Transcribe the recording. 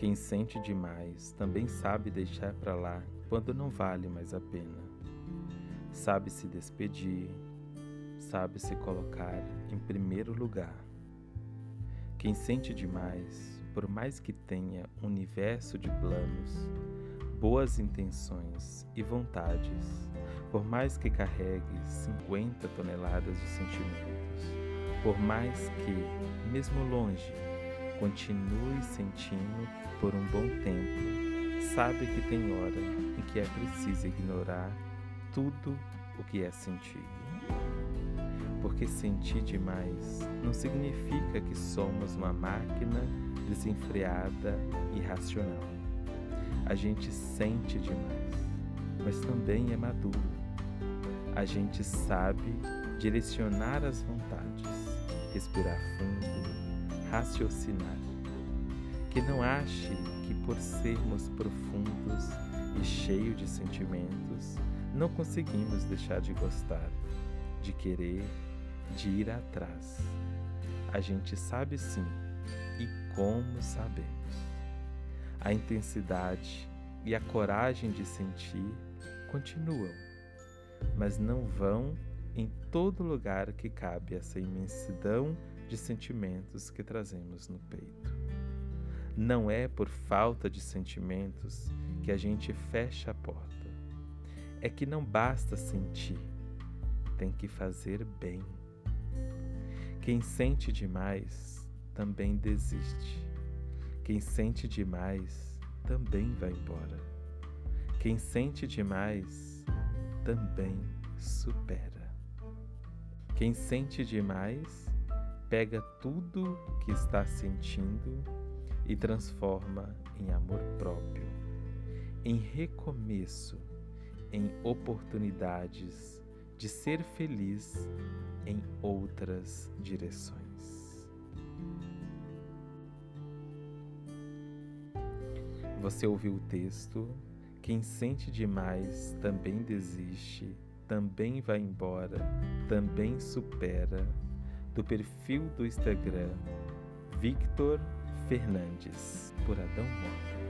Quem sente demais também sabe deixar para lá quando não vale mais a pena. Sabe se despedir, sabe se colocar em primeiro lugar. Quem sente demais, por mais que tenha um universo de planos, boas intenções e vontades, por mais que carregue 50 toneladas de sentimentos, por mais que, mesmo longe, continue sentindo por um bom tempo, sabe que tem hora em que é preciso ignorar tudo o que é sentido. Porque sentir demais não significa que somos uma máquina desenfreada e racional. A gente sente demais, mas também é maduro. A gente sabe direcionar as vontades, respirar fundo, raciocinar que não ache que por sermos profundos e cheios de sentimentos, não conseguimos deixar de gostar, de querer, de ir atrás. A gente sabe sim, e como sabemos. A intensidade e a coragem de sentir continuam, mas não vão em todo lugar que cabe essa imensidão de sentimentos que trazemos no peito. Não é por falta de sentimentos que a gente fecha a porta. É que não basta sentir, tem que fazer bem. Quem sente demais também desiste. Quem sente demais também vai embora. Quem sente demais também supera. Quem sente demais pega tudo que está sentindo e transforma em amor próprio, em recomeço, em oportunidades de ser feliz em outras direções. Você ouviu o texto? Quem sente demais também desiste, também vai embora, também supera. Do perfil do Instagram Victor Fernandes, por Adão Mota.